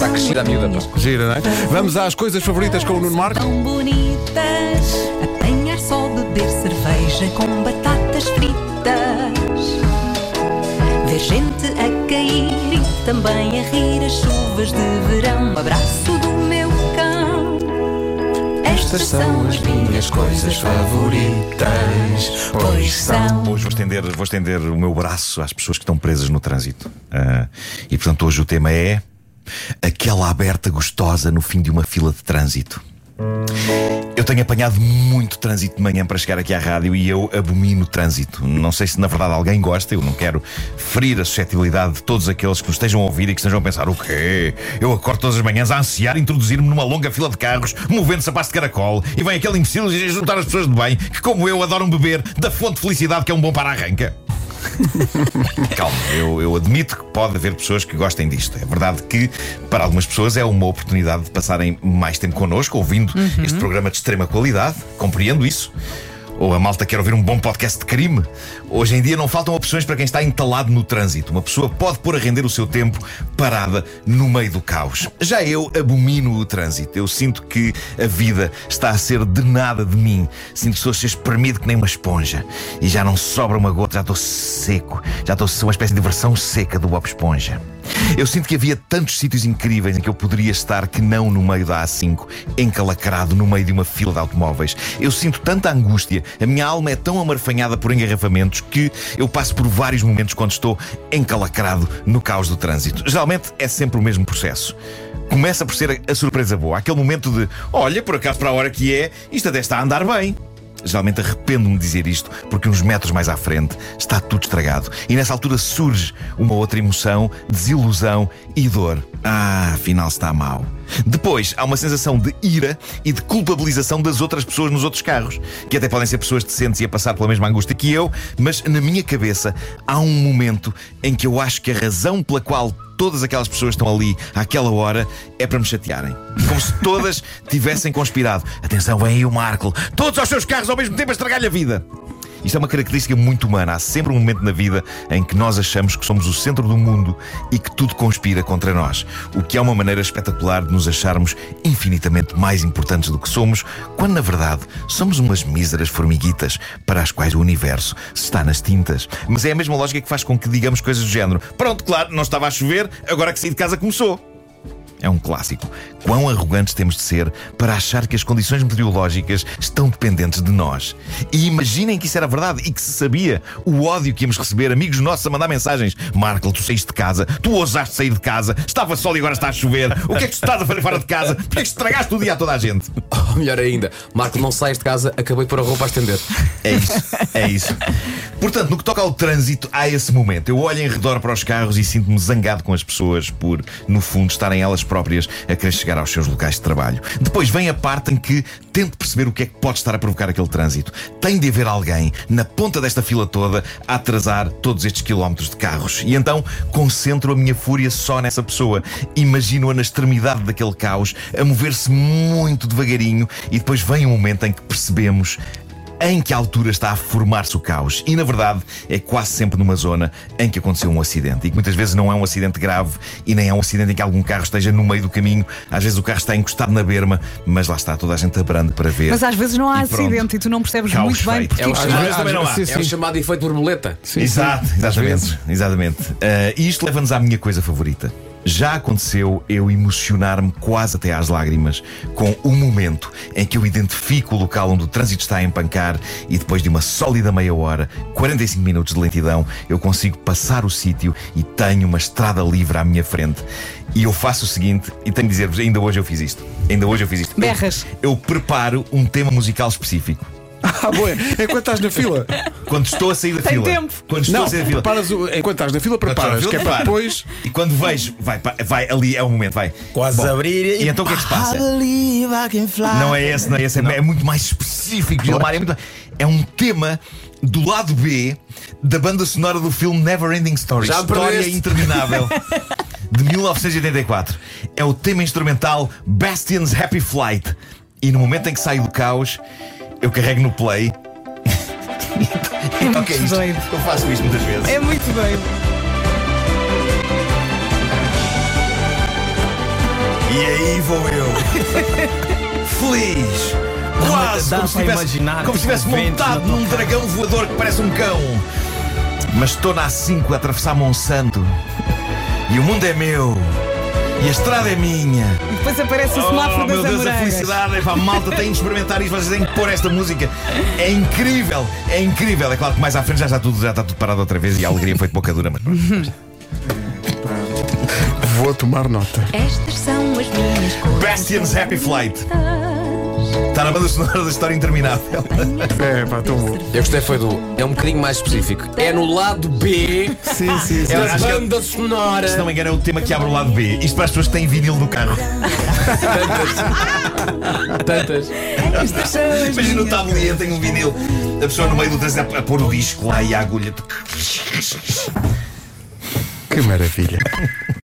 Está crescida a miúda, pá. Gira, não é? Vamos às coisas favoritas com o Nuno Marco. Tão bonitas, apanhar só beber cerveja com batatas fritas. Ver gente a cair e também a rir as chuvas de verão. Um abraço do meu cão. Estas são as minhas coisas favoritas, pois são. Hoje vou estender, vou estender o meu braço às pessoas que estão presas no trânsito. Ah, e portanto, hoje o tema é aquela aberta gostosa no fim de uma fila de trânsito. Eu tenho apanhado muito trânsito de manhã para chegar aqui à rádio e eu abomino trânsito. Não sei se na verdade alguém gosta, eu não quero ferir a suscetibilidade de todos aqueles que nos estejam a ouvir e que estejam a pensar: o quê? Eu acordo todas as manhãs a ansiar introduzir-me numa longa fila de carros, movendo-se a passo de caracol, e vem aquele imbecil a juntar as pessoas de bem que, como eu, adoram beber da fonte de felicidade que é um bom para-arranca. Calma, eu, eu admito que pode haver pessoas que gostem disto. É verdade que, para algumas pessoas, é uma oportunidade de passarem mais tempo connosco, ouvindo este programa de extrema qualidade. Compreendo isso. Ou a malta quer ouvir um bom podcast de crime. Hoje em dia não faltam opções para quem está entalado no trânsito. Uma pessoa pode pôr a render o seu tempo parada no meio do caos. Já eu abomino o trânsito. Eu sinto que a vida está a ser denada de mim. Sinto que ser espremido que nem uma esponja. E já não sobra uma gota, já estou seco. Já estou uma espécie de versão seca do Bob Esponja. Eu sinto que havia tantos sítios incríveis em que eu poderia estar que não no meio da A5, encalacrado no meio de uma fila de automóveis. Eu sinto tanta angústia, a minha alma é tão amarfanhada por engarrafamentos que eu passo por vários momentos quando estou encalacrado no caos do trânsito. Geralmente é sempre o mesmo processo. Começa por ser a surpresa boa, aquele momento de olha, por acaso para a hora que é, isto até está a andar bem. Geralmente arrependo-me de dizer isto, porque uns metros mais à frente está tudo estragado. E nessa altura surge uma outra emoção, desilusão e dor. Ah, afinal está mal. Depois há uma sensação de ira e de culpabilização das outras pessoas nos outros carros, que até podem ser pessoas decentes e a passar pela mesma angústia que eu, mas na minha cabeça há um momento em que eu acho que a razão pela qual todas aquelas pessoas estão ali àquela hora é para me chatearem. Como se todas tivessem conspirado. Atenção, vem aí o Marco. Todos aos seus carros ao mesmo tempo a estragar-lhe a vida. Isto é uma característica muito humana. Há sempre um momento na vida em que nós achamos que somos o centro do mundo e que tudo conspira contra nós. O que é uma maneira espetacular de nos acharmos infinitamente mais importantes do que somos, quando na verdade somos umas míseras formiguitas para as quais o universo está nas tintas. Mas é a mesma lógica que faz com que digamos coisas do género: Pronto, claro, não estava a chover, agora que saí de casa começou. É um clássico. Quão arrogantes temos de ser para achar que as condições meteorológicas estão dependentes de nós. E imaginem que isso era verdade e que se sabia o ódio que íamos receber, amigos nossos a mandar mensagens. Marco, tu saíste de casa, tu ousaste sair de casa, estava sol e agora está a chover. O que é que tu estás a fazer fora de casa? Porquê é que estragaste o dia a toda a gente? Ou melhor ainda, Marco, não sais de casa, acabei por a roupa a estender. É isso, é isso. Portanto, no que toca ao trânsito, há esse momento. Eu olho em redor para os carros e sinto-me zangado com as pessoas por, no fundo, estarem elas próprias a querer chegar aos seus locais de trabalho. Depois vem a parte em que tento perceber o que é que pode estar a provocar aquele trânsito. Tem de haver alguém na ponta desta fila toda a atrasar todos estes quilómetros de carros. E então concentro a minha fúria só nessa pessoa. Imagino-a na extremidade daquele caos, a mover-se muito devagarinho, e depois vem um momento em que percebemos em que altura está a formar-se o caos. E na verdade é quase sempre numa zona em que aconteceu um acidente. E que muitas vezes não é um acidente grave e nem é um acidente em que algum carro esteja no meio do caminho. Às vezes o carro está encostado na berma, mas lá está toda a gente abrando para ver. Mas às vezes não há E acidente e tu não percebes Caos muito bem porque É o Às vezes também não há. Sim, É o sim. chamado efeito borboleta. Sim, Exato, sim. Exatamente. exatamente. Ah, e isto leva-nos à minha coisa favorita. Já aconteceu eu emocionar-me quase até às lágrimas com o momento em que eu identifico o local onde o trânsito está a empancar e depois de uma sólida meia hora, 45 minutos de lentidão, eu consigo passar o sítio e tenho uma estrada livre à minha frente. E eu faço o seguinte, e tenho de dizer-vos, ainda hoje eu fiz isto. Ainda hoje eu fiz isto. Eu- Berras. eu preparo um tema musical específico. Ah, boa. Enquanto estás na fila. Quando estou a sair da Tem fila. tempo. Quando estou Não, a sair da fila. preparas o- enquanto estás na fila, preparas, que é para depois. E quando vejo, vai, pá, vai ali é o momento, vai. Quase Bom, abrir E então o que é que se passa? believe I can fly. Não é esse, não é esse, é, é muito mais específico, Gilmar. É, muito- é um tema do lado B da banda sonora do filme Never Ending Story. Já História perdeste. interminável. De 1984. É o tema instrumental Bastian's Happy Flight. E no momento em que saio do caos, eu carrego no play. É Então, é muito isto? doido. Eu faço isto muitas vezes. É muito doido. E aí vou eu. Feliz. Quase como se tivesse, como se estivesse ventos montado num dragão voador que parece um cão. Mas estou na A5 a atravessar Monsanto. E o mundo é meu. E a estrada é minha. Depois aparece o semáforo Oh, das meu Deus, a Amoreiras. felicidade. Epá, malta tem de experimentar isto. Vocês têm que pôr esta música. É incrível, é incrível. É claro que mais à frente já está tudo, já está tudo parado outra vez e a alegria foi de boca dura, mas pronto. Vou tomar nota. Estas são as minhas cores. Bastian's Happy Flight. Está na banda sonora da história interminável. É, pá, tão bom. Eu gostei foi do. É um bocadinho mais específico. É no lado B Sim, sim, sim. Eu da acho que- banda sonora. Se não me engano, é o tema que abre o lado B. Isto para as pessoas que têm vinil no carro. Tantas. Estas são as Imagina o tabuleiro, tem um vinil. A pessoa no meio do trânsito a, a pôr o disco lá e a agulha. Que maravilha.